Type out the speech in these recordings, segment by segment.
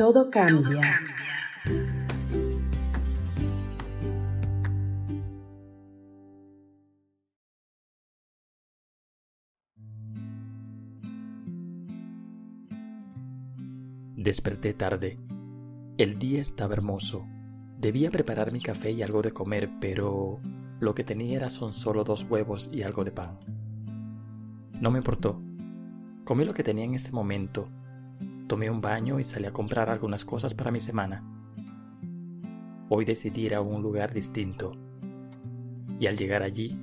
Todo cambia. Desperté tarde. El día estaba hermoso. Debía preparar mi café y algo de comer, pero lo que tenía era son solo dos huevos y algo de pan. No me importó. Comí lo que tenía en ese momento. Tomé un baño y salí a comprar algunas cosas para mi semana. Hoy decidí ir a un lugar distinto. Y al llegar allí,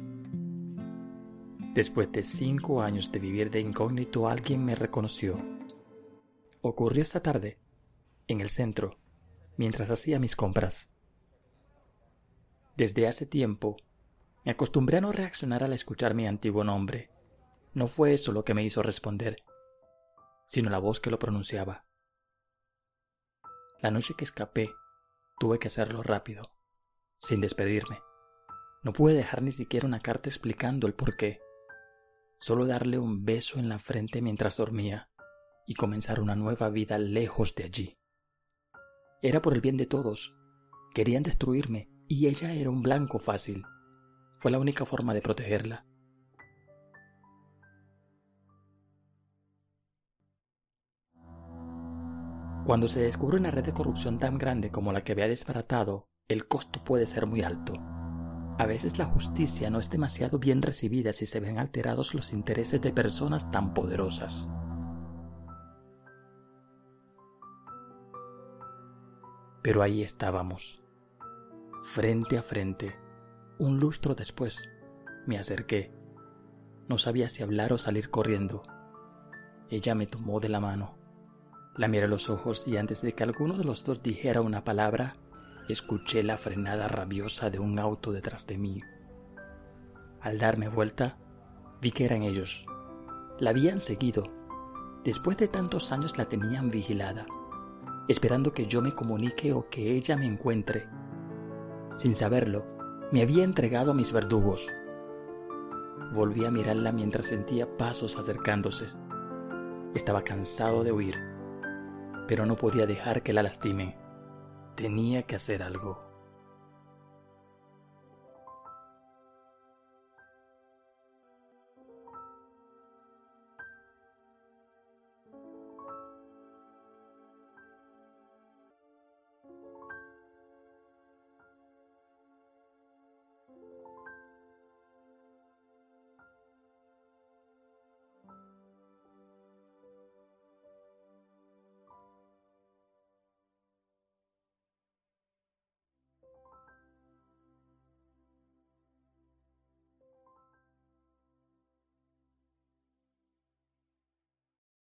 después de cinco años de vivir de incógnito, alguien me reconoció. Ocurrió esta tarde, en el centro, mientras hacía mis compras. Desde hace tiempo, me acostumbré a no reaccionar al escuchar mi antiguo nombre. No fue eso lo que me hizo responder, sino la voz que lo pronunciaba. La noche que escapé, tuve que hacerlo rápido, sin despedirme. No pude dejar ni siquiera una carta explicando el por qué. Solo darle un beso en la frente mientras dormía y comenzar una nueva vida lejos de allí. Era por el bien de todos. Querían destruirme y ella era un blanco fácil. Fue la única forma de protegerla. Cuando se descubre una red de corrupción tan grande como la que había desbaratado, el costo puede ser muy alto. A veces la justicia no es demasiado bien recibida si se ven alterados los intereses de personas tan poderosas. Pero ahí estábamos, frente a frente. Un lustro después, me acerqué. No sabía si hablar o salir corriendo. Ella me tomó de la mano. La miré a los ojos y antes de que alguno de los dos dijera una palabra, escuché la frenada rabiosa de un auto detrás de mí. Al darme vuelta, vi que eran ellos. La habían seguido. Después de tantos años la tenían vigilada esperando que yo me comunique o que ella me encuentre. Sin saberlo, me había entregado a mis verdugos. Volví a mirarla mientras sentía pasos acercándose. Estaba cansado de huir, pero no podía dejar que la lastimen. Tenía que hacer algo.